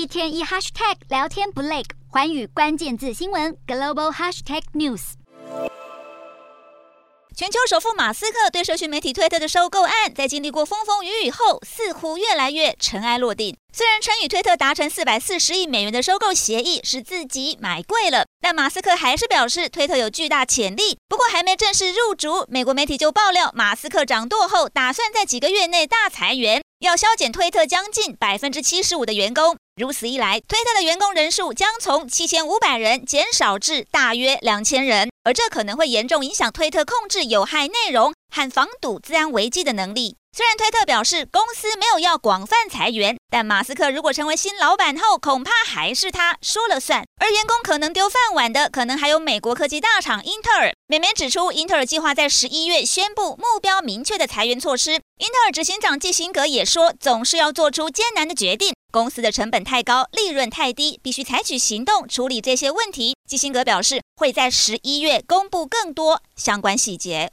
一天一 hashtag 聊天不累，寰宇关键字新闻 global hashtag news。全球首富马斯克对社群媒体推特的收购案，在经历过风风雨雨后，似乎越来越尘埃落定。虽然称与推特达成四百四十亿美元的收购协议是自己买贵了，但马斯克还是表示推特有巨大潜力。不过还没正式入主，美国媒体就爆料，马斯克掌舵后打算在几个月内大裁员。要削减推特将近百分之七十五的员工，如此一来，推特的员工人数将从七千五百人减少至大约两千人，而这可能会严重影响推特控制有害内容和防堵资安危机的能力。虽然推特表示公司没有要广泛裁员，但马斯克如果成为新老板后，恐怕还是他说了算。而员工可能丢饭碗的，可能还有美国科技大厂英特尔。美媒指出，英特尔计划在十一月宣布目标明确的裁员措施。英特尔执行长基辛格也说，总是要做出艰难的决定。公司的成本太高，利润太低，必须采取行动处理这些问题。基辛格表示，会在十一月公布更多相关细节。